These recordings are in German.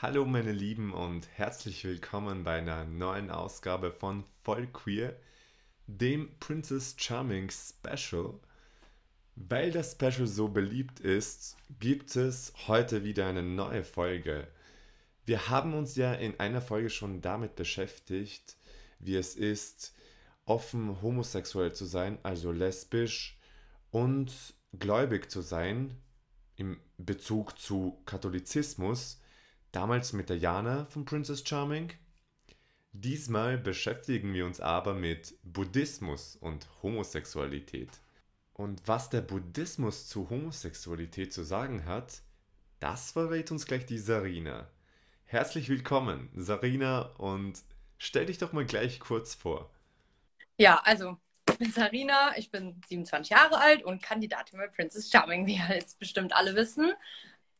Hallo meine Lieben und herzlich willkommen bei einer neuen Ausgabe von Voll Queer, dem Princess Charming Special. Weil das Special so beliebt ist, gibt es heute wieder eine neue Folge. Wir haben uns ja in einer Folge schon damit beschäftigt, wie es ist, offen homosexuell zu sein, also lesbisch und gläubig zu sein im Bezug zu Katholizismus, damals mit der Jana von Princess Charming. Diesmal beschäftigen wir uns aber mit Buddhismus und Homosexualität. Und was der Buddhismus zu Homosexualität zu sagen hat, das verrät uns gleich die Sarina. Herzlich willkommen, Sarina, und stell dich doch mal gleich kurz vor. Ja, also ich bin Sarina, ich bin 27 Jahre alt und Kandidatin bei Princess Charming, wie ihr jetzt bestimmt alle wissen.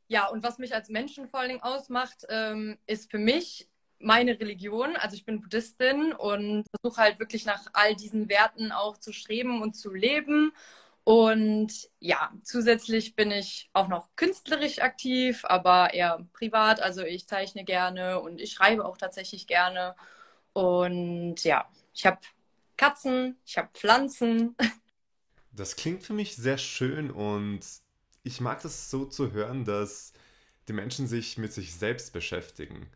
Ja, und was mich als Menschen vor allen Dingen ausmacht, ähm, ist für mich meine Religion. Also ich bin Buddhistin und versuche halt wirklich nach all diesen Werten auch zu streben und zu leben. Und ja, zusätzlich bin ich auch noch künstlerisch aktiv, aber eher privat. Also ich zeichne gerne und ich schreibe auch tatsächlich gerne. Und ja, ich habe Katzen, ich habe Pflanzen. Das klingt für mich sehr schön und ich mag das so zu hören, dass die Menschen sich mit sich selbst beschäftigen.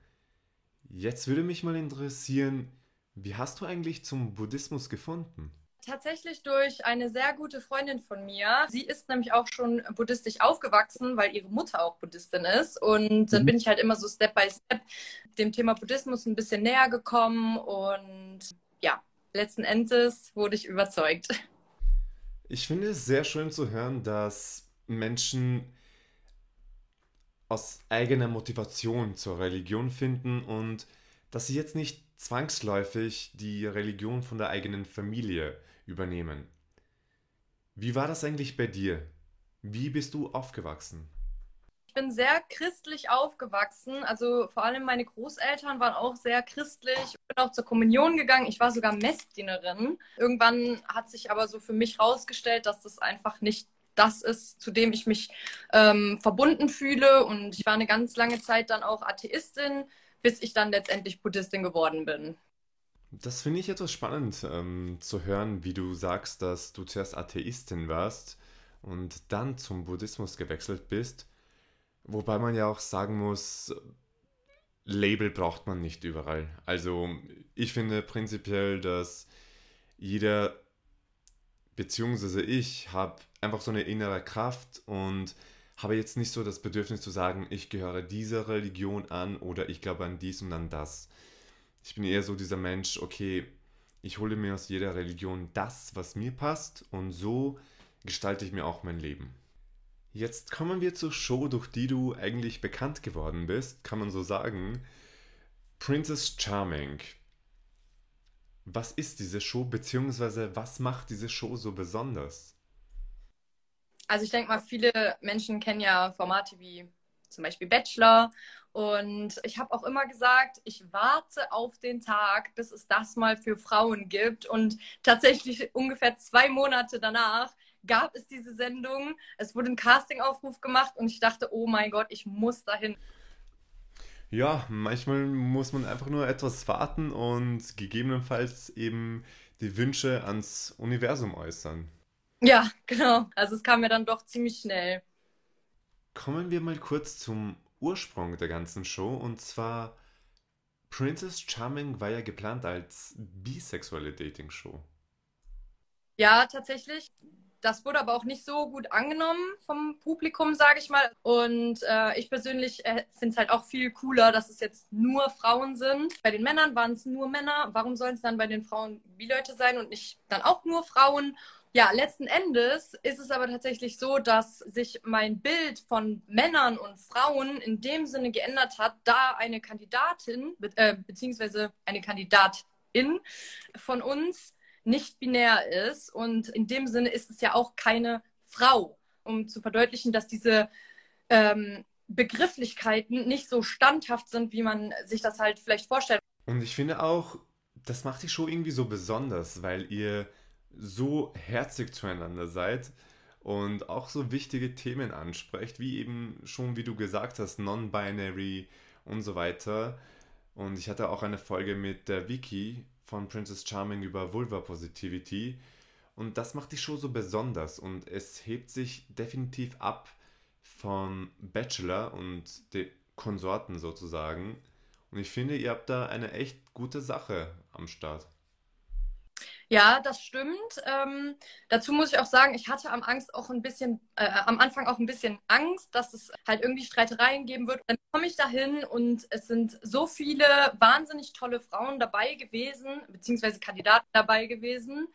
Jetzt würde mich mal interessieren, wie hast du eigentlich zum Buddhismus gefunden? Tatsächlich durch eine sehr gute Freundin von mir. Sie ist nämlich auch schon buddhistisch aufgewachsen, weil ihre Mutter auch Buddhistin ist. Und dann mhm. bin ich halt immer so Step by Step dem Thema Buddhismus ein bisschen näher gekommen. Und ja, letzten Endes wurde ich überzeugt. Ich finde es sehr schön zu hören, dass Menschen aus eigener Motivation zur Religion finden und dass sie jetzt nicht zwangsläufig die Religion von der eigenen Familie übernehmen. Wie war das eigentlich bei dir? Wie bist du aufgewachsen? Ich bin sehr christlich aufgewachsen. Also vor allem meine Großeltern waren auch sehr christlich. Ich bin auch zur Kommunion gegangen. Ich war sogar Messdienerin. Irgendwann hat sich aber so für mich herausgestellt, dass das einfach nicht das ist, zu dem ich mich ähm, verbunden fühle. Und ich war eine ganz lange Zeit dann auch Atheistin, bis ich dann letztendlich Buddhistin geworden bin. Das finde ich etwas spannend ähm, zu hören, wie du sagst, dass du zuerst Atheistin warst und dann zum Buddhismus gewechselt bist. Wobei man ja auch sagen muss, Label braucht man nicht überall. Also ich finde prinzipiell, dass jeder, beziehungsweise ich, habe einfach so eine innere Kraft und habe jetzt nicht so das Bedürfnis zu sagen, ich gehöre dieser Religion an oder ich glaube an dies und an das ich bin eher so dieser Mensch, okay, ich hole mir aus jeder Religion das, was mir passt und so gestalte ich mir auch mein Leben. Jetzt kommen wir zur Show, durch die du eigentlich bekannt geworden bist, kann man so sagen. Princess Charming. Was ist diese Show, beziehungsweise was macht diese Show so besonders? Also ich denke mal, viele Menschen kennen ja Formate wie zum Beispiel Bachelor und ich habe auch immer gesagt, ich warte auf den Tag, bis es das mal für Frauen gibt. Und tatsächlich ungefähr zwei Monate danach gab es diese Sendung. Es wurde ein Castingaufruf gemacht und ich dachte, oh mein Gott, ich muss dahin. Ja, manchmal muss man einfach nur etwas warten und gegebenenfalls eben die Wünsche ans Universum äußern. Ja, genau. Also es kam mir dann doch ziemlich schnell. Kommen wir mal kurz zum Ursprung der ganzen Show und zwar Princess Charming war ja geplant als bisexuelle Dating-Show. Ja, tatsächlich. Das wurde aber auch nicht so gut angenommen vom Publikum, sage ich mal. Und äh, ich persönlich äh, finde es halt auch viel cooler, dass es jetzt nur Frauen sind. Bei den Männern waren es nur Männer. Warum sollen es dann bei den Frauen wie Leute sein und nicht dann auch nur Frauen? Ja, letzten Endes ist es aber tatsächlich so, dass sich mein Bild von Männern und Frauen in dem Sinne geändert hat, da eine Kandidatin äh, beziehungsweise eine Kandidatin von uns nicht binär ist. Und in dem Sinne ist es ja auch keine Frau, um zu verdeutlichen, dass diese ähm, Begrifflichkeiten nicht so standhaft sind, wie man sich das halt vielleicht vorstellt. Und ich finde auch, das macht die Show irgendwie so besonders, weil ihr so herzig zueinander seid und auch so wichtige Themen ansprecht, wie eben schon, wie du gesagt hast, Non-Binary und so weiter. Und ich hatte auch eine Folge mit der Vicky von Princess Charming über Vulva Positivity. Und das macht die Show so besonders und es hebt sich definitiv ab von Bachelor und den Konsorten sozusagen. Und ich finde, ihr habt da eine echt gute Sache am Start. Ja, das stimmt. Ähm, dazu muss ich auch sagen, ich hatte am Angst auch ein bisschen, äh, am Anfang auch ein bisschen Angst, dass es halt irgendwie Streitereien geben wird. Dann komme ich dahin und es sind so viele wahnsinnig tolle Frauen dabei gewesen, beziehungsweise Kandidaten dabei gewesen,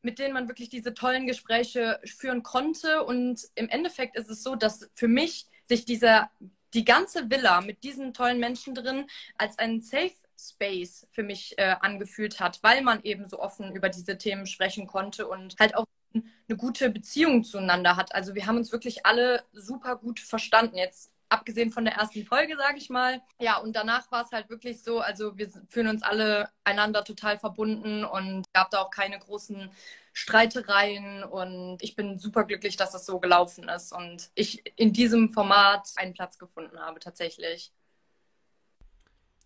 mit denen man wirklich diese tollen Gespräche führen konnte. Und im Endeffekt ist es so, dass für mich sich dieser die ganze Villa mit diesen tollen Menschen drin als ein Safe Space für mich äh, angefühlt hat, weil man eben so offen über diese Themen sprechen konnte und halt auch eine gute Beziehung zueinander hat. Also wir haben uns wirklich alle super gut verstanden. Jetzt abgesehen von der ersten Folge, sage ich mal. Ja, und danach war es halt wirklich so, also wir fühlen uns alle einander total verbunden und gab da auch keine großen Streitereien und ich bin super glücklich, dass das so gelaufen ist und ich in diesem Format einen Platz gefunden habe tatsächlich.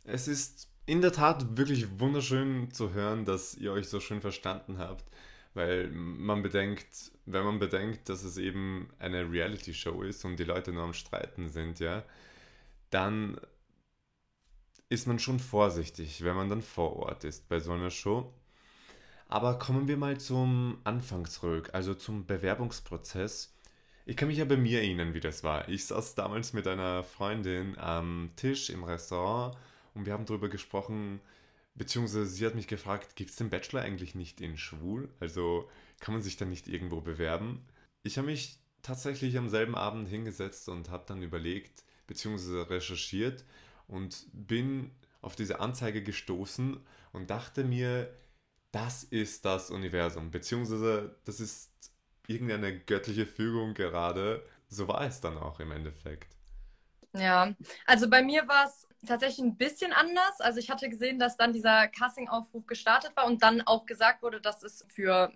Es ist in der Tat wirklich wunderschön zu hören, dass ihr euch so schön verstanden habt, weil man bedenkt, wenn man bedenkt, dass es eben eine Reality-Show ist und die Leute nur am Streiten sind, ja, dann ist man schon vorsichtig, wenn man dann vor Ort ist bei so einer Show. Aber kommen wir mal zum Anfang zurück, also zum Bewerbungsprozess. Ich kann mich ja bei mir erinnern, wie das war. Ich saß damals mit einer Freundin am Tisch im Restaurant und wir haben darüber gesprochen, beziehungsweise sie hat mich gefragt, gibt es den Bachelor eigentlich nicht in schwul? Also kann man sich da nicht irgendwo bewerben? Ich habe mich tatsächlich am selben Abend hingesetzt und habe dann überlegt, beziehungsweise recherchiert und bin auf diese Anzeige gestoßen und dachte mir, das ist das Universum, beziehungsweise das ist irgendeine göttliche Fügung gerade. So war es dann auch im Endeffekt. Ja, also bei mir war es tatsächlich ein bisschen anders. Also ich hatte gesehen, dass dann dieser Casting-Aufruf gestartet war und dann auch gesagt wurde, dass es für,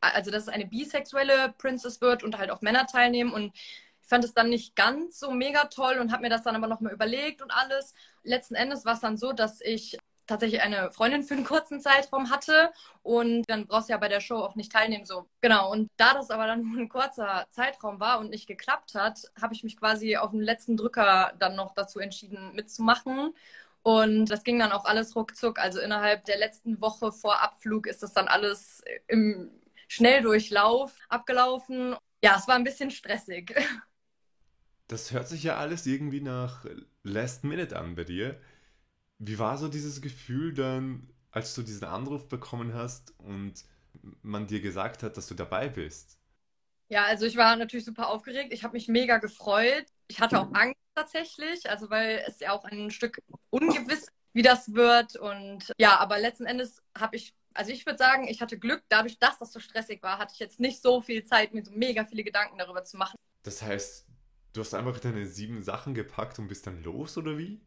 also dass es eine bisexuelle Princess wird und halt auch Männer teilnehmen und ich fand es dann nicht ganz so mega toll und habe mir das dann aber nochmal überlegt und alles. Letzten Endes war es dann so, dass ich tatsächlich eine Freundin für einen kurzen Zeitraum hatte und dann brauchst du ja bei der Show auch nicht teilnehmen so. Genau und da das aber dann nur ein kurzer Zeitraum war und nicht geklappt hat, habe ich mich quasi auf den letzten Drücker dann noch dazu entschieden mitzumachen und das ging dann auch alles ruckzuck. Also innerhalb der letzten Woche vor Abflug ist das dann alles im Schnelldurchlauf abgelaufen. Ja, es war ein bisschen stressig. Das hört sich ja alles irgendwie nach Last Minute an bei dir. Wie war so dieses Gefühl dann, als du diesen Anruf bekommen hast und man dir gesagt hat, dass du dabei bist? Ja, also ich war natürlich super aufgeregt. Ich habe mich mega gefreut. Ich hatte auch Angst tatsächlich, also weil es ja auch ein Stück ungewiss, wie das wird. Und ja, aber letzten Endes habe ich, also ich würde sagen, ich hatte Glück. Dadurch, dass das so stressig war, hatte ich jetzt nicht so viel Zeit, mir so mega viele Gedanken darüber zu machen. Das heißt, du hast einfach deine sieben Sachen gepackt und bist dann los, oder wie?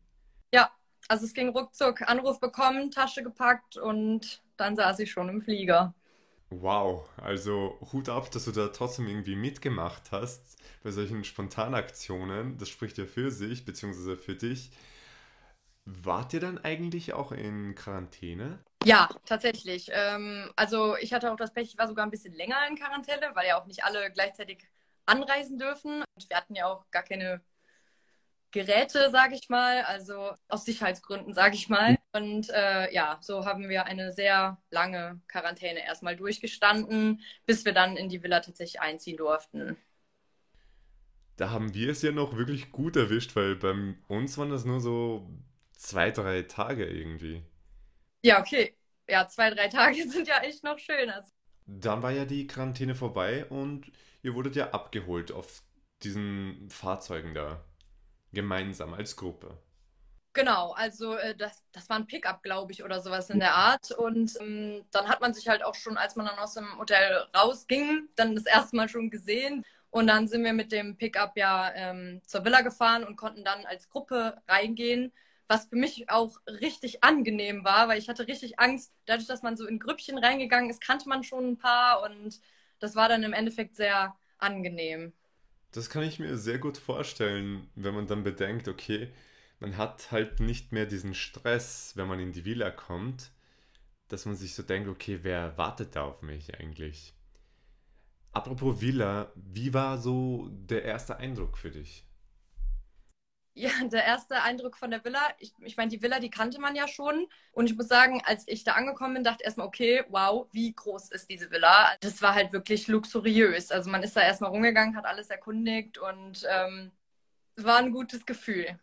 Ja, also es ging ruckzuck, Anruf bekommen, Tasche gepackt und dann saß ich schon im Flieger. Wow, also Hut ab, dass du da trotzdem irgendwie mitgemacht hast bei solchen Spontanaktionen. Das spricht ja für sich, beziehungsweise für dich. Wart ihr dann eigentlich auch in Quarantäne? Ja, tatsächlich. Ähm, also ich hatte auch das Pech, ich war sogar ein bisschen länger in Quarantäne, weil ja auch nicht alle gleichzeitig anreisen dürfen. Und wir hatten ja auch gar keine Geräte, sage ich mal, also aus Sicherheitsgründen, sage ich mal. Und äh, ja, so haben wir eine sehr lange Quarantäne erstmal durchgestanden, bis wir dann in die Villa tatsächlich einziehen durften. Da haben wir es ja noch wirklich gut erwischt, weil bei uns waren das nur so zwei, drei Tage irgendwie. Ja, okay. Ja, zwei, drei Tage sind ja echt noch schön. Also. Dann war ja die Quarantäne vorbei und ihr wurdet ja abgeholt auf diesen Fahrzeugen da gemeinsam als Gruppe. Genau, also äh, das, das war ein Pickup, glaube ich, oder sowas in der Art. Und ähm, dann hat man sich halt auch schon, als man dann aus dem Hotel rausging, dann das erste Mal schon gesehen. Und dann sind wir mit dem Pickup ja ähm, zur Villa gefahren und konnten dann als Gruppe reingehen, was für mich auch richtig angenehm war, weil ich hatte richtig Angst. Dadurch, dass man so in Grüppchen reingegangen ist, kannte man schon ein paar und das war dann im Endeffekt sehr angenehm. Das kann ich mir sehr gut vorstellen, wenn man dann bedenkt, okay, man hat halt nicht mehr diesen Stress, wenn man in die Villa kommt, dass man sich so denkt, okay, wer wartet da auf mich eigentlich? Apropos Villa, wie war so der erste Eindruck für dich? Ja, der erste Eindruck von der Villa, ich, ich meine, die Villa, die kannte man ja schon. Und ich muss sagen, als ich da angekommen bin, dachte ich erstmal, okay, wow, wie groß ist diese Villa? Das war halt wirklich luxuriös. Also man ist da erstmal rumgegangen, hat alles erkundigt und ähm, war ein gutes Gefühl.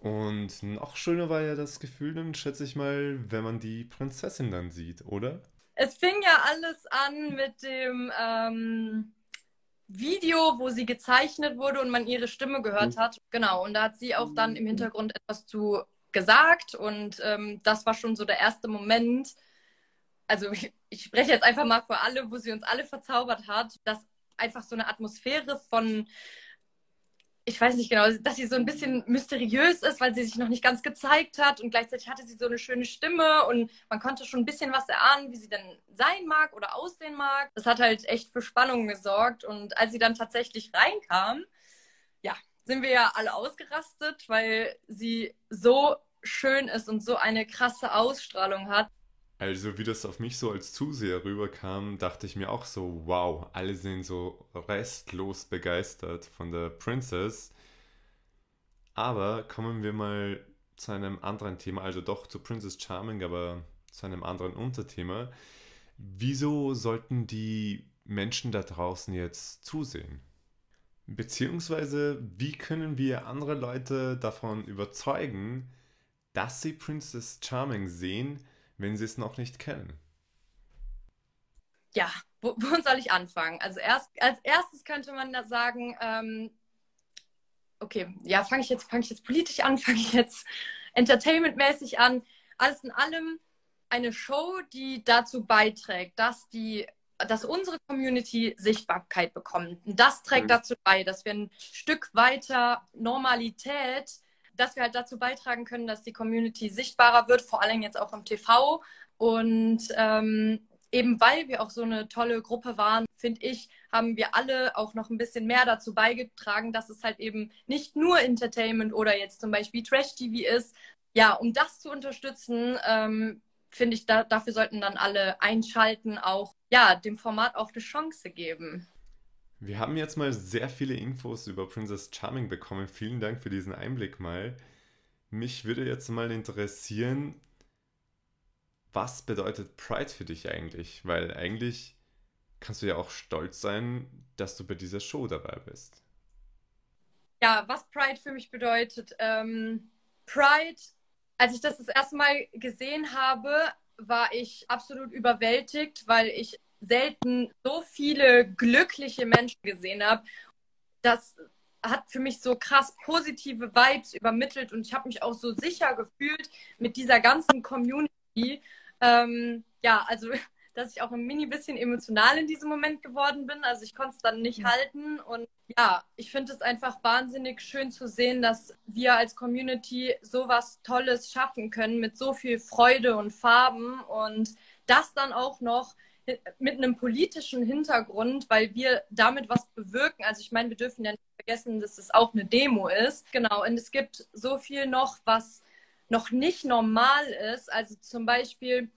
Und noch schöner war ja das Gefühl dann, schätze ich mal, wenn man die Prinzessin dann sieht, oder? Es fing ja alles an mit dem ähm, Video, wo sie gezeichnet wurde und man ihre Stimme gehört mhm. hat. Genau, und da hat sie auch dann im Hintergrund etwas zu gesagt und ähm, das war schon so der erste Moment. Also ich, ich spreche jetzt einfach mal für alle, wo sie uns alle verzaubert hat, dass einfach so eine Atmosphäre von ich weiß nicht genau, dass sie so ein bisschen mysteriös ist, weil sie sich noch nicht ganz gezeigt hat und gleichzeitig hatte sie so eine schöne Stimme und man konnte schon ein bisschen was erahnen, wie sie dann sein mag oder aussehen mag. Das hat halt echt für Spannung gesorgt und als sie dann tatsächlich reinkam, ja, sind wir ja alle ausgerastet, weil sie so schön ist und so eine krasse Ausstrahlung hat. Also wie das auf mich so als Zuseher rüberkam, dachte ich mir auch so, wow, alle sind so restlos begeistert von der Princess. Aber kommen wir mal zu einem anderen Thema, also doch zu Princess Charming, aber zu einem anderen Unterthema. Wieso sollten die Menschen da draußen jetzt zusehen? Beziehungsweise, wie können wir andere Leute davon überzeugen, dass sie Princess Charming sehen, wenn sie es noch nicht kennen? Ja, wo, wo soll ich anfangen? Also erst, als erstes könnte man da sagen, ähm, okay, ja, fange ich jetzt, fange ich jetzt politisch an, fange ich jetzt entertainmentmäßig an. Alles in allem eine Show, die dazu beiträgt, dass die dass unsere Community Sichtbarkeit bekommt. Und das trägt mhm. dazu bei, dass wir ein Stück weiter Normalität dass wir halt dazu beitragen können, dass die Community sichtbarer wird, vor allem jetzt auch im TV. Und ähm, eben weil wir auch so eine tolle Gruppe waren, finde ich, haben wir alle auch noch ein bisschen mehr dazu beigetragen, dass es halt eben nicht nur Entertainment oder jetzt zum Beispiel Trash-TV ist. Ja, um das zu unterstützen, ähm, finde ich, da, dafür sollten dann alle einschalten, auch ja, dem Format auch eine Chance geben. Wir haben jetzt mal sehr viele Infos über Princess Charming bekommen. Vielen Dank für diesen Einblick mal. Mich würde jetzt mal interessieren, was bedeutet Pride für dich eigentlich? Weil eigentlich kannst du ja auch stolz sein, dass du bei dieser Show dabei bist. Ja, was Pride für mich bedeutet. Ähm, Pride, als ich das das erste Mal gesehen habe, war ich absolut überwältigt, weil ich selten so viele glückliche Menschen gesehen habe. Das hat für mich so krass positive Vibes übermittelt und ich habe mich auch so sicher gefühlt mit dieser ganzen Community. Ähm, ja, also dass ich auch ein mini bisschen emotional in diesem Moment geworden bin. Also ich konnte es dann nicht mhm. halten. Und ja, ich finde es einfach wahnsinnig schön zu sehen, dass wir als Community sowas Tolles schaffen können mit so viel Freude und Farben und das dann auch noch mit einem politischen Hintergrund, weil wir damit was bewirken. Also ich meine, wir dürfen ja nicht vergessen, dass es auch eine Demo ist. Genau, und es gibt so viel noch, was noch nicht normal ist. Also zum Beispiel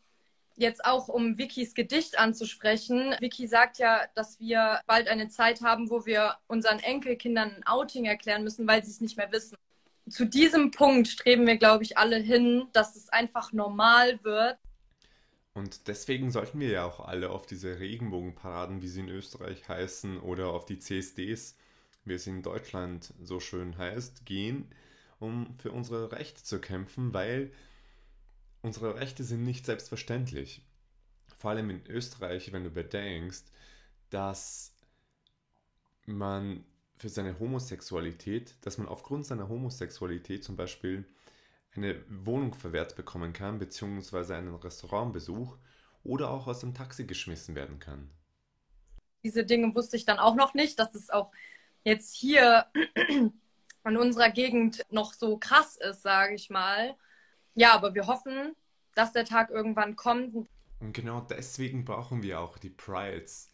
jetzt auch, um Vickys Gedicht anzusprechen. Vicky sagt ja, dass wir bald eine Zeit haben, wo wir unseren Enkelkindern ein Outing erklären müssen, weil sie es nicht mehr wissen. Zu diesem Punkt streben wir, glaube ich, alle hin, dass es einfach normal wird, und deswegen sollten wir ja auch alle auf diese Regenbogenparaden, wie sie in Österreich heißen, oder auf die CSDs, wie es in Deutschland so schön heißt, gehen, um für unsere Rechte zu kämpfen, weil unsere Rechte sind nicht selbstverständlich. Vor allem in Österreich, wenn du bedenkst, dass man für seine Homosexualität, dass man aufgrund seiner Homosexualität zum Beispiel eine Wohnung verwehrt bekommen kann, beziehungsweise einen Restaurantbesuch oder auch aus dem Taxi geschmissen werden kann. Diese Dinge wusste ich dann auch noch nicht, dass es auch jetzt hier in unserer Gegend noch so krass ist, sage ich mal. Ja, aber wir hoffen, dass der Tag irgendwann kommt. Und genau deswegen brauchen wir auch die Prides,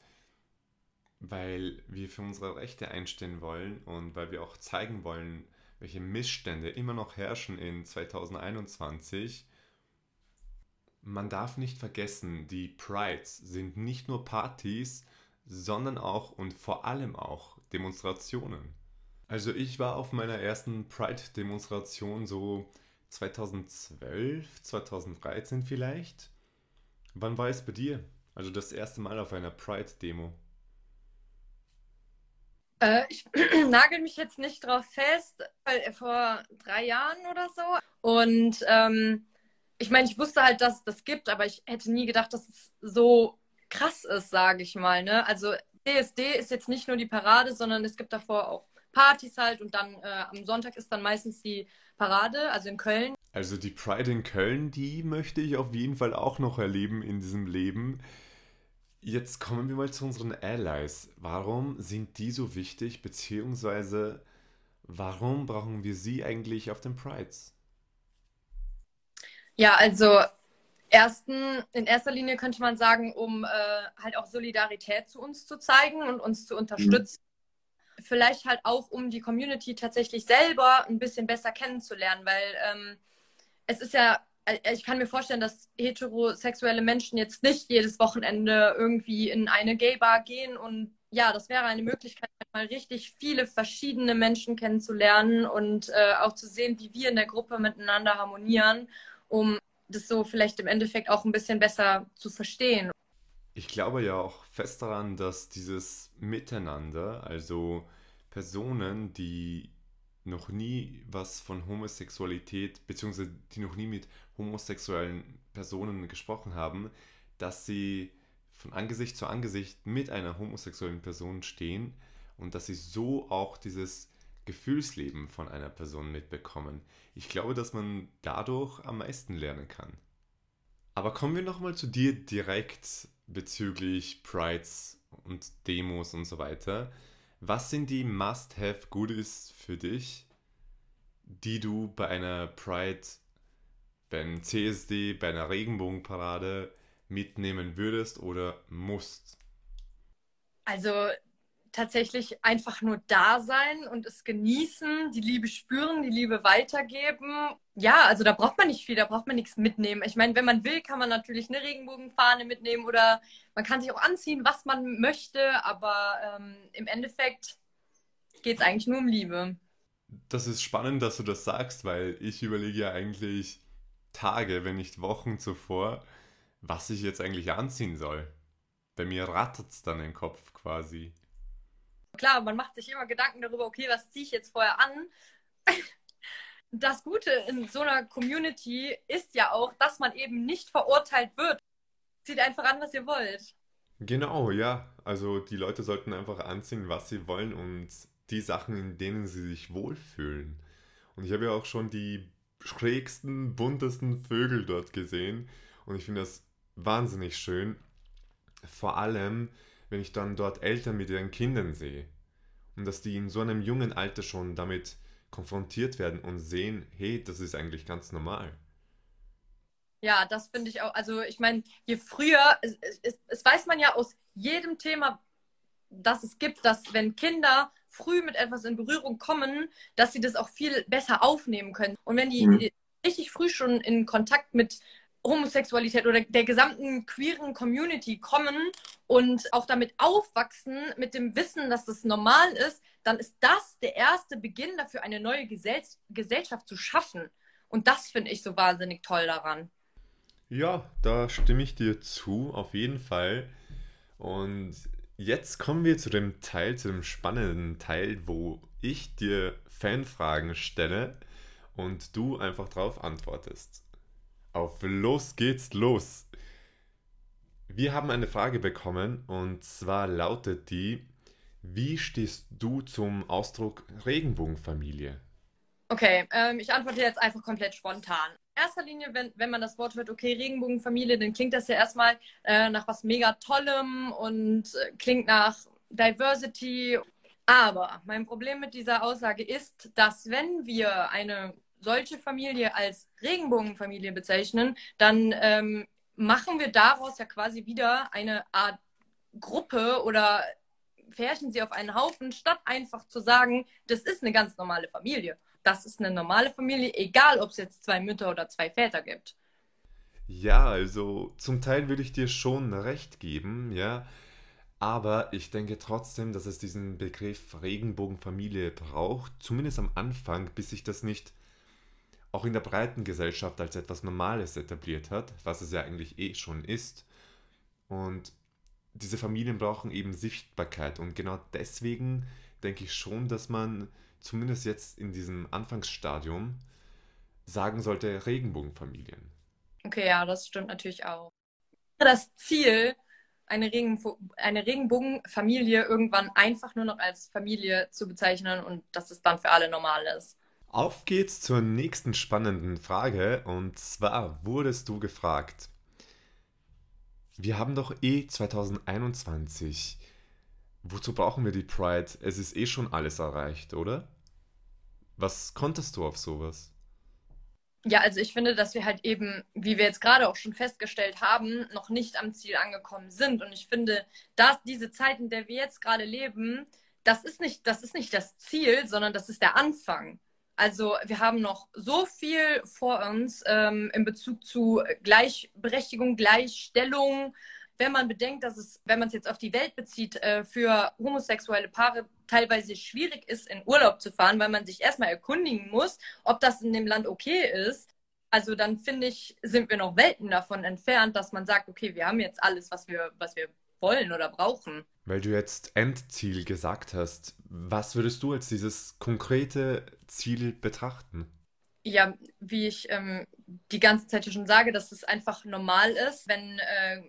weil wir für unsere Rechte einstehen wollen und weil wir auch zeigen wollen, welche Missstände immer noch herrschen in 2021. Man darf nicht vergessen, die Prides sind nicht nur Partys, sondern auch und vor allem auch Demonstrationen. Also ich war auf meiner ersten Pride-Demonstration so 2012, 2013 vielleicht. Wann war es bei dir? Also das erste Mal auf einer Pride-Demo. Äh, ich nagel mich jetzt nicht drauf fest, weil vor drei Jahren oder so. Und ähm, ich meine, ich wusste halt, dass es das gibt, aber ich hätte nie gedacht, dass es so krass ist, sage ich mal. Ne? Also DSD ist jetzt nicht nur die Parade, sondern es gibt davor auch Partys halt und dann äh, am Sonntag ist dann meistens die Parade, also in Köln. Also die Pride in Köln, die möchte ich auf jeden Fall auch noch erleben in diesem Leben. Jetzt kommen wir mal zu unseren Allies. Warum sind die so wichtig, beziehungsweise warum brauchen wir sie eigentlich auf den Prides? Ja, also ersten, in erster Linie könnte man sagen, um äh, halt auch Solidarität zu uns zu zeigen und uns zu unterstützen. Mhm. Vielleicht halt auch, um die Community tatsächlich selber ein bisschen besser kennenzulernen, weil ähm, es ist ja, ich kann mir vorstellen, dass heterosexuelle Menschen jetzt nicht jedes Wochenende irgendwie in eine Gay-Bar gehen und ja, das wäre eine Möglichkeit, mal richtig viele verschiedene Menschen kennenzulernen und äh, auch zu sehen, wie wir in der Gruppe miteinander harmonieren, um das so vielleicht im Endeffekt auch ein bisschen besser zu verstehen. Ich glaube ja auch fest daran, dass dieses Miteinander, also Personen, die noch nie was von Homosexualität, beziehungsweise die noch nie mit homosexuellen Personen gesprochen haben, dass sie von Angesicht zu Angesicht mit einer homosexuellen Person stehen und dass sie so auch dieses Gefühlsleben von einer Person mitbekommen. Ich glaube, dass man dadurch am meisten lernen kann. Aber kommen wir nochmal zu dir direkt bezüglich Prides und Demos und so weiter. Was sind die Must-Have-Goodies für dich, die du bei einer Pride, beim CSD, bei einer Regenbogenparade mitnehmen würdest oder musst? Also tatsächlich einfach nur da sein und es genießen, die Liebe spüren, die Liebe weitergeben. Ja, also da braucht man nicht viel, da braucht man nichts mitnehmen. Ich meine, wenn man will, kann man natürlich eine Regenbogenfahne mitnehmen oder man kann sich auch anziehen, was man möchte, aber ähm, im Endeffekt geht es eigentlich nur um Liebe. Das ist spannend, dass du das sagst, weil ich überlege ja eigentlich Tage, wenn nicht Wochen zuvor, was ich jetzt eigentlich anziehen soll. Bei mir rattert es dann im Kopf quasi klar, man macht sich immer Gedanken darüber, okay, was ziehe ich jetzt vorher an? Das Gute in so einer Community ist ja auch, dass man eben nicht verurteilt wird. Zieht einfach an, was ihr wollt. Genau, ja. Also die Leute sollten einfach anziehen, was sie wollen und die Sachen, in denen sie sich wohlfühlen. Und ich habe ja auch schon die schrägsten, buntesten Vögel dort gesehen und ich finde das wahnsinnig schön. Vor allem, wenn ich dann dort Eltern mit ihren Kindern sehe. Und dass die in so einem jungen Alter schon damit konfrontiert werden und sehen, hey, das ist eigentlich ganz normal. Ja, das finde ich auch. Also ich meine, je früher, es, es, es, weiß man ja aus jedem Thema, das es gibt, dass wenn Kinder früh mit etwas in Berührung kommen, dass sie das auch viel besser aufnehmen können. Und wenn die mhm. richtig früh schon in Kontakt mit Homosexualität oder der gesamten queeren Community kommen und auch damit aufwachsen, mit dem Wissen, dass das normal ist, dann ist das der erste Beginn dafür, eine neue Gesell Gesellschaft zu schaffen. Und das finde ich so wahnsinnig toll daran. Ja, da stimme ich dir zu, auf jeden Fall. Und jetzt kommen wir zu dem Teil, zu dem spannenden Teil, wo ich dir Fanfragen stelle und du einfach darauf antwortest. Auf los geht's los. Wir haben eine Frage bekommen und zwar lautet die, wie stehst du zum Ausdruck Regenbogenfamilie? Okay, ähm, ich antworte jetzt einfach komplett spontan. In erster Linie, wenn, wenn man das Wort hört, okay, Regenbogenfamilie, dann klingt das ja erstmal äh, nach was mega Tollem und äh, klingt nach Diversity. Aber mein Problem mit dieser Aussage ist, dass wenn wir eine solche Familie als Regenbogenfamilie bezeichnen, dann ähm, machen wir daraus ja quasi wieder eine Art Gruppe oder färchen sie auf einen Haufen, statt einfach zu sagen, das ist eine ganz normale Familie. das ist eine normale Familie, egal ob es jetzt zwei Mütter oder zwei Väter gibt. Ja, also zum Teil würde ich dir schon recht geben, ja. Aber ich denke trotzdem, dass es diesen Begriff Regenbogenfamilie braucht, zumindest am Anfang, bis sich das nicht auch in der breiten Gesellschaft als etwas Normales etabliert hat, was es ja eigentlich eh schon ist. Und diese Familien brauchen eben Sichtbarkeit. Und genau deswegen denke ich schon, dass man zumindest jetzt in diesem Anfangsstadium sagen sollte Regenbogenfamilien. Okay, ja, das stimmt natürlich auch. Das Ziel, eine, Regen eine Regenbogenfamilie irgendwann einfach nur noch als Familie zu bezeichnen und dass es dann für alle normal ist. Auf geht's zur nächsten spannenden Frage und zwar wurdest du gefragt, wir haben doch eh 2021. Wozu brauchen wir die Pride? Es ist eh schon alles erreicht, oder? Was konntest du auf sowas? Ja, also ich finde, dass wir halt eben, wie wir jetzt gerade auch schon festgestellt haben, noch nicht am Ziel angekommen sind. Und ich finde, dass diese Zeit, in der wir jetzt gerade leben, das ist nicht, das ist nicht das Ziel, sondern das ist der Anfang. Also wir haben noch so viel vor uns ähm, in Bezug zu Gleichberechtigung, Gleichstellung. Wenn man bedenkt, dass es, wenn man es jetzt auf die Welt bezieht, äh, für homosexuelle Paare teilweise schwierig ist, in Urlaub zu fahren, weil man sich erstmal erkundigen muss, ob das in dem Land okay ist. Also dann finde ich, sind wir noch Welten davon entfernt, dass man sagt, okay, wir haben jetzt alles, was wir, was wir wollen oder brauchen. Weil du jetzt Endziel gesagt hast, was würdest du als dieses konkrete Ziel betrachten? Ja, wie ich ähm, die ganze Zeit schon sage, dass es einfach normal ist, wenn äh,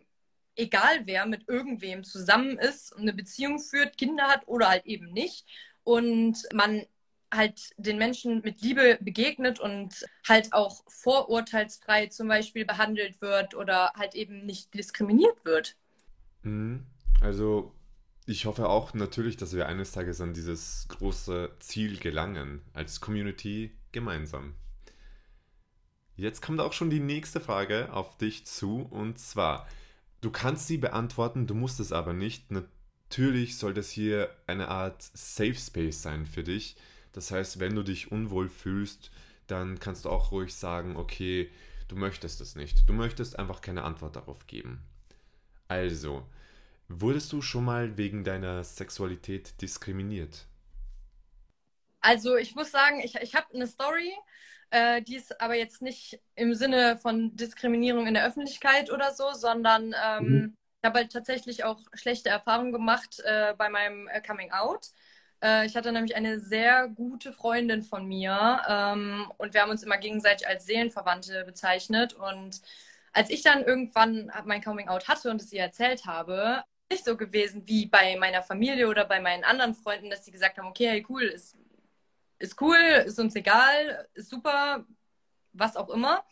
egal wer mit irgendwem zusammen ist und eine Beziehung führt, Kinder hat oder halt eben nicht. Und man halt den Menschen mit Liebe begegnet und halt auch vorurteilsfrei zum Beispiel behandelt wird oder halt eben nicht diskriminiert wird. Mhm. Also ich hoffe auch natürlich, dass wir eines Tages an dieses große Ziel gelangen, als Community gemeinsam. Jetzt kommt auch schon die nächste Frage auf dich zu und zwar, Du kannst sie beantworten, du musst es aber nicht. Natürlich soll das hier eine Art Safe Space sein für dich. Das heißt, wenn du dich unwohl fühlst, dann kannst du auch ruhig sagen, okay, du möchtest es nicht. Du möchtest einfach keine Antwort darauf geben. Also, wurdest du schon mal wegen deiner Sexualität diskriminiert? Also, ich muss sagen, ich, ich habe eine Story, äh, die ist aber jetzt nicht im Sinne von Diskriminierung in der Öffentlichkeit oder so, sondern ähm, mhm. ich habe halt tatsächlich auch schlechte Erfahrungen gemacht äh, bei meinem äh, Coming Out. Äh, ich hatte nämlich eine sehr gute Freundin von mir ähm, und wir haben uns immer gegenseitig als Seelenverwandte bezeichnet. Und als ich dann irgendwann mein Coming Out hatte und es ihr erzählt habe, nicht so gewesen wie bei meiner Familie oder bei meinen anderen Freunden, dass sie gesagt haben, okay, hey, cool, ist ist cool, ist uns egal, ist super, was auch immer.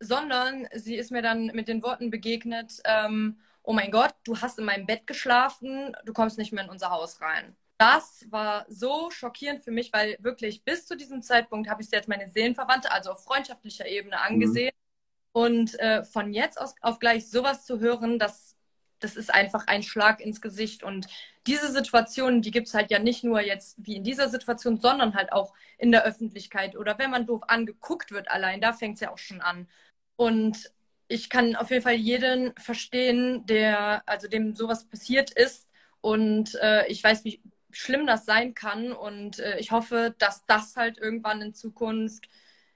Sondern sie ist mir dann mit den Worten begegnet, ähm, oh mein Gott, du hast in meinem Bett geschlafen, du kommst nicht mehr in unser Haus rein. Das war so schockierend für mich, weil wirklich bis zu diesem Zeitpunkt habe ich sie als meine Seelenverwandte, also auf freundschaftlicher Ebene angesehen. Mhm. Und äh, von jetzt aus auf gleich sowas zu hören, das das ist einfach ein Schlag ins Gesicht. Und diese Situationen, die gibt es halt ja nicht nur jetzt wie in dieser Situation, sondern halt auch in der Öffentlichkeit oder wenn man doof angeguckt wird allein, da fängt es ja auch schon an. Und ich kann auf jeden Fall jeden verstehen, der, also dem sowas passiert ist. Und äh, ich weiß, wie schlimm das sein kann. Und äh, ich hoffe, dass das halt irgendwann in Zukunft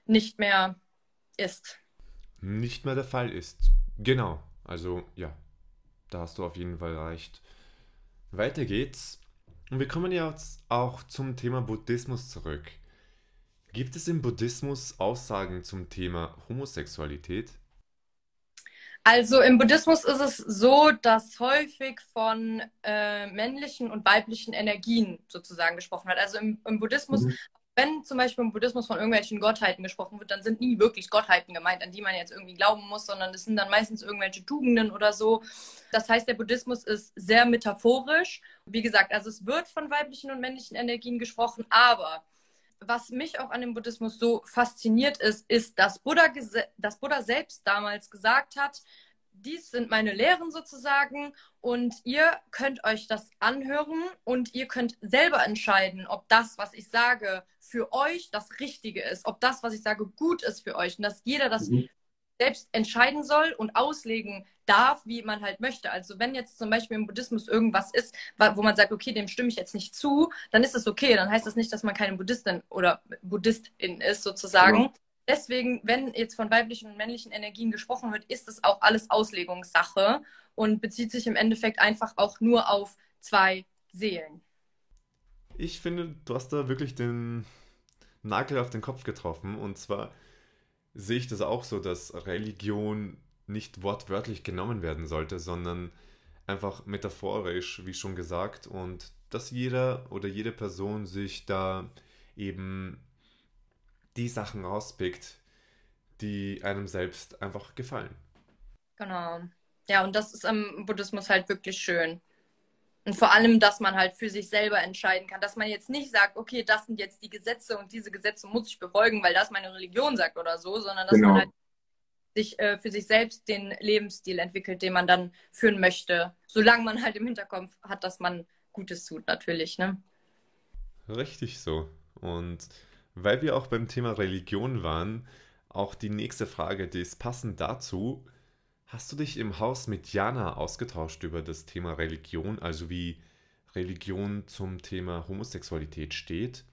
nicht mehr ist. Nicht mehr der Fall ist. Genau. Also ja, da hast du auf jeden Fall recht. Weiter geht's. Und wir kommen jetzt auch zum Thema Buddhismus zurück. Gibt es im Buddhismus Aussagen zum Thema Homosexualität? Also im Buddhismus ist es so, dass häufig von äh, männlichen und weiblichen Energien sozusagen gesprochen wird. Also im, im Buddhismus mhm wenn zum Beispiel im Buddhismus von irgendwelchen Gottheiten gesprochen wird, dann sind nie wirklich Gottheiten gemeint, an die man jetzt irgendwie glauben muss, sondern es sind dann meistens irgendwelche Tugenden oder so. Das heißt, der Buddhismus ist sehr metaphorisch. Wie gesagt, also es wird von weiblichen und männlichen Energien gesprochen, aber was mich auch an dem Buddhismus so fasziniert ist, ist, dass Buddha, dass Buddha selbst damals gesagt hat, dies sind meine Lehren sozusagen und ihr könnt euch das anhören und ihr könnt selber entscheiden, ob das, was ich sage, für euch das Richtige ist, ob das, was ich sage, gut ist für euch und dass jeder das mhm. selbst entscheiden soll und auslegen darf, wie man halt möchte. Also wenn jetzt zum Beispiel im Buddhismus irgendwas ist, wo man sagt, okay, dem stimme ich jetzt nicht zu, dann ist es okay. Dann heißt das nicht, dass man keine Buddhistin oder Buddhistin ist sozusagen. Ja. Deswegen, wenn jetzt von weiblichen und männlichen Energien gesprochen wird, ist es auch alles Auslegungssache und bezieht sich im Endeffekt einfach auch nur auf zwei Seelen. Ich finde, du hast da wirklich den Nagel auf den Kopf getroffen. Und zwar sehe ich das auch so, dass Religion nicht wortwörtlich genommen werden sollte, sondern einfach metaphorisch, wie schon gesagt, und dass jeder oder jede Person sich da eben die Sachen rauspickt, die einem selbst einfach gefallen. Genau. Ja, und das ist am Buddhismus halt wirklich schön. Und vor allem, dass man halt für sich selber entscheiden kann, dass man jetzt nicht sagt, okay, das sind jetzt die Gesetze und diese Gesetze muss ich befolgen, weil das meine Religion sagt oder so, sondern dass genau. man halt sich äh, für sich selbst den Lebensstil entwickelt, den man dann führen möchte, solange man halt im Hinterkopf hat, dass man Gutes tut, natürlich, ne? Richtig so. Und weil wir auch beim Thema Religion waren, auch die nächste Frage, die ist passend dazu. Hast du dich im Haus mit Jana ausgetauscht über das Thema Religion, also wie Religion zum Thema Homosexualität steht?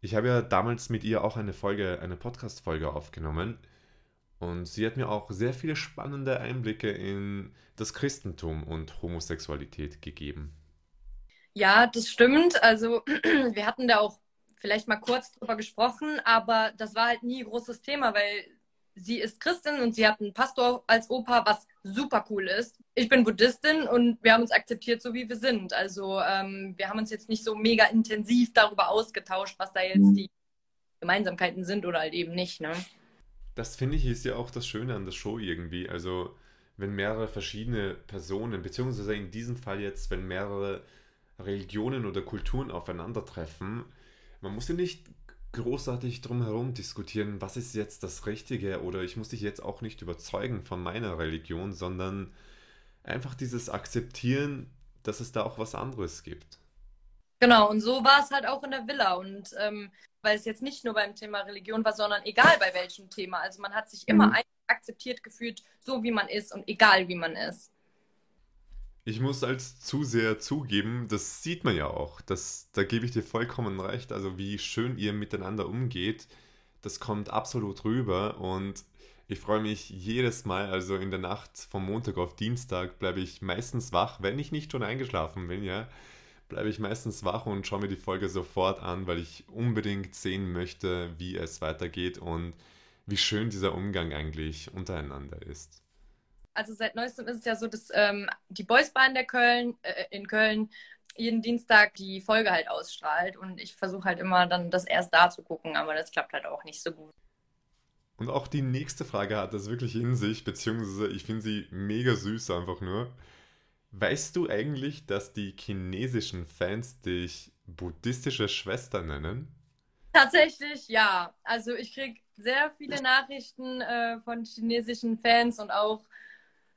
Ich habe ja damals mit ihr auch eine Folge, eine Podcast-Folge aufgenommen und sie hat mir auch sehr viele spannende Einblicke in das Christentum und Homosexualität gegeben. Ja, das stimmt. Also wir hatten da auch vielleicht mal kurz drüber gesprochen, aber das war halt nie großes Thema, weil sie ist Christin und sie hat einen Pastor als Opa, was super cool ist. Ich bin Buddhistin und wir haben uns akzeptiert, so wie wir sind. Also ähm, wir haben uns jetzt nicht so mega intensiv darüber ausgetauscht, was da jetzt mhm. die Gemeinsamkeiten sind oder halt eben nicht. Ne? Das finde ich ist ja auch das Schöne an der Show irgendwie. Also wenn mehrere verschiedene Personen, beziehungsweise in diesem Fall jetzt, wenn mehrere Religionen oder Kulturen aufeinandertreffen, man muss ja nicht großartig drumherum diskutieren, was ist jetzt das Richtige oder ich muss dich jetzt auch nicht überzeugen von meiner Religion, sondern einfach dieses Akzeptieren, dass es da auch was anderes gibt. Genau, und so war es halt auch in der Villa. Und ähm, weil es jetzt nicht nur beim Thema Religion war, sondern egal bei welchem Thema. Also man hat sich immer mhm. akzeptiert gefühlt, so wie man ist und egal wie man ist. Ich muss als Zuseher zugeben, das sieht man ja auch. Das, da gebe ich dir vollkommen recht. Also wie schön ihr miteinander umgeht, das kommt absolut rüber und ich freue mich jedes Mal, also in der Nacht vom Montag auf Dienstag bleibe ich meistens wach, wenn ich nicht schon eingeschlafen bin, ja, bleibe ich meistens wach und schaue mir die Folge sofort an, weil ich unbedingt sehen möchte, wie es weitergeht und wie schön dieser Umgang eigentlich untereinander ist also seit neuestem ist es ja so, dass ähm, die Boysbahn der Köln, äh, in Köln jeden Dienstag die Folge halt ausstrahlt und ich versuche halt immer dann das erst da zu gucken, aber das klappt halt auch nicht so gut. Und auch die nächste Frage hat das wirklich in sich, beziehungsweise ich finde sie mega süß einfach nur. Weißt du eigentlich, dass die chinesischen Fans dich buddhistische Schwester nennen? Tatsächlich ja. Also ich kriege sehr viele Nachrichten äh, von chinesischen Fans und auch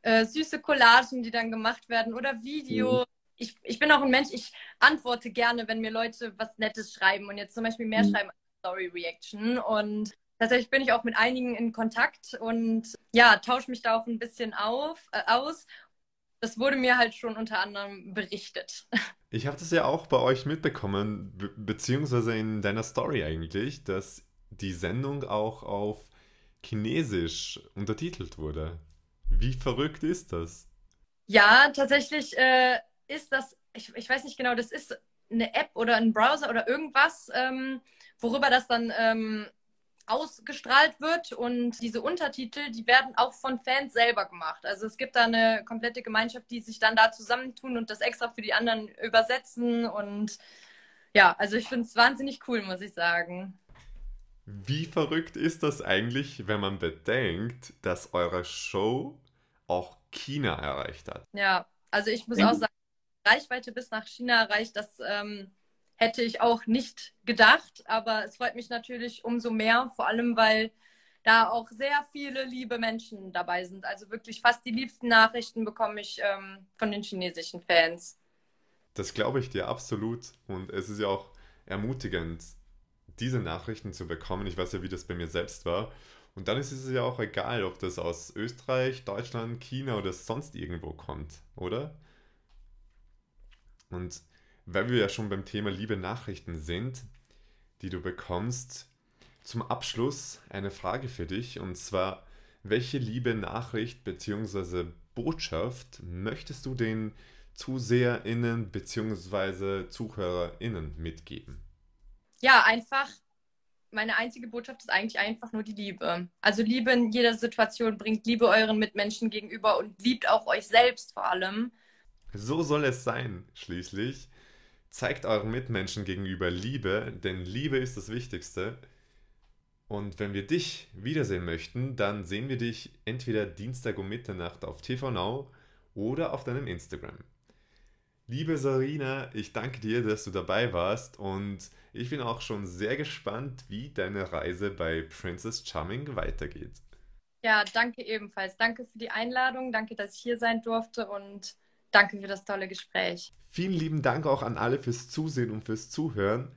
äh, süße Collagen, die dann gemacht werden oder Video. Mhm. Ich, ich bin auch ein Mensch, ich antworte gerne, wenn mir Leute was Nettes schreiben und jetzt zum Beispiel mehr mhm. schreiben als Story Reaction. Und tatsächlich bin ich auch mit einigen in Kontakt und ja, tausche mich da auch ein bisschen auf, äh, aus. Das wurde mir halt schon unter anderem berichtet. Ich habe das ja auch bei euch mitbekommen, be beziehungsweise in deiner Story eigentlich, dass die Sendung auch auf Chinesisch untertitelt wurde. Wie verrückt ist das? Ja, tatsächlich äh, ist das, ich, ich weiß nicht genau, das ist eine App oder ein Browser oder irgendwas, ähm, worüber das dann ähm, ausgestrahlt wird und diese Untertitel, die werden auch von Fans selber gemacht. Also es gibt da eine komplette Gemeinschaft, die sich dann da zusammentun und das extra für die anderen übersetzen und ja, also ich finde es wahnsinnig cool, muss ich sagen. Wie verrückt ist das eigentlich, wenn man bedenkt, dass eure Show auch China erreicht hat. Ja, also ich muss auch sagen, Reichweite bis nach China erreicht, das ähm, hätte ich auch nicht gedacht, aber es freut mich natürlich umso mehr, vor allem weil da auch sehr viele liebe Menschen dabei sind. Also wirklich fast die liebsten Nachrichten bekomme ich ähm, von den chinesischen Fans. Das glaube ich dir absolut. Und es ist ja auch ermutigend, diese Nachrichten zu bekommen. Ich weiß ja, wie das bei mir selbst war. Und dann ist es ja auch egal, ob das aus Österreich, Deutschland, China oder sonst irgendwo kommt, oder? Und weil wir ja schon beim Thema liebe Nachrichten sind, die du bekommst, zum Abschluss eine Frage für dich und zwar, welche liebe Nachricht bzw. Botschaft möchtest du den ZuseherInnen bzw. ZuhörerInnen mitgeben? Ja, einfach, meine einzige Botschaft ist eigentlich einfach nur die Liebe. Also Liebe in jeder Situation bringt Liebe euren Mitmenschen gegenüber und liebt auch euch selbst vor allem. So soll es sein, schließlich. Zeigt euren Mitmenschen gegenüber Liebe, denn Liebe ist das Wichtigste. Und wenn wir dich wiedersehen möchten, dann sehen wir dich entweder Dienstag um Mitternacht auf TV Now oder auf deinem Instagram. Liebe Sarina, ich danke dir, dass du dabei warst und ich bin auch schon sehr gespannt, wie deine Reise bei Princess Charming weitergeht. Ja, danke ebenfalls. Danke für die Einladung, danke, dass ich hier sein durfte und danke für das tolle Gespräch. Vielen lieben Dank auch an alle fürs Zusehen und fürs Zuhören.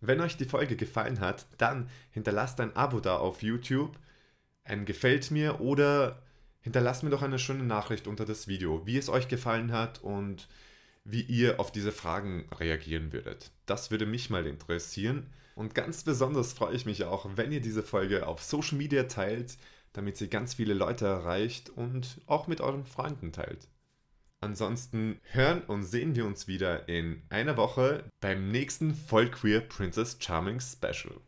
Wenn euch die Folge gefallen hat, dann hinterlasst ein Abo da auf YouTube, ein Gefällt mir oder hinterlasst mir doch eine schöne Nachricht unter das Video, wie es euch gefallen hat und wie ihr auf diese Fragen reagieren würdet. Das würde mich mal interessieren. Und ganz besonders freue ich mich auch, wenn ihr diese Folge auf Social Media teilt, damit sie ganz viele Leute erreicht und auch mit euren Freunden teilt. Ansonsten hören und sehen wir uns wieder in einer Woche beim nächsten Vollqueer Princess Charming Special.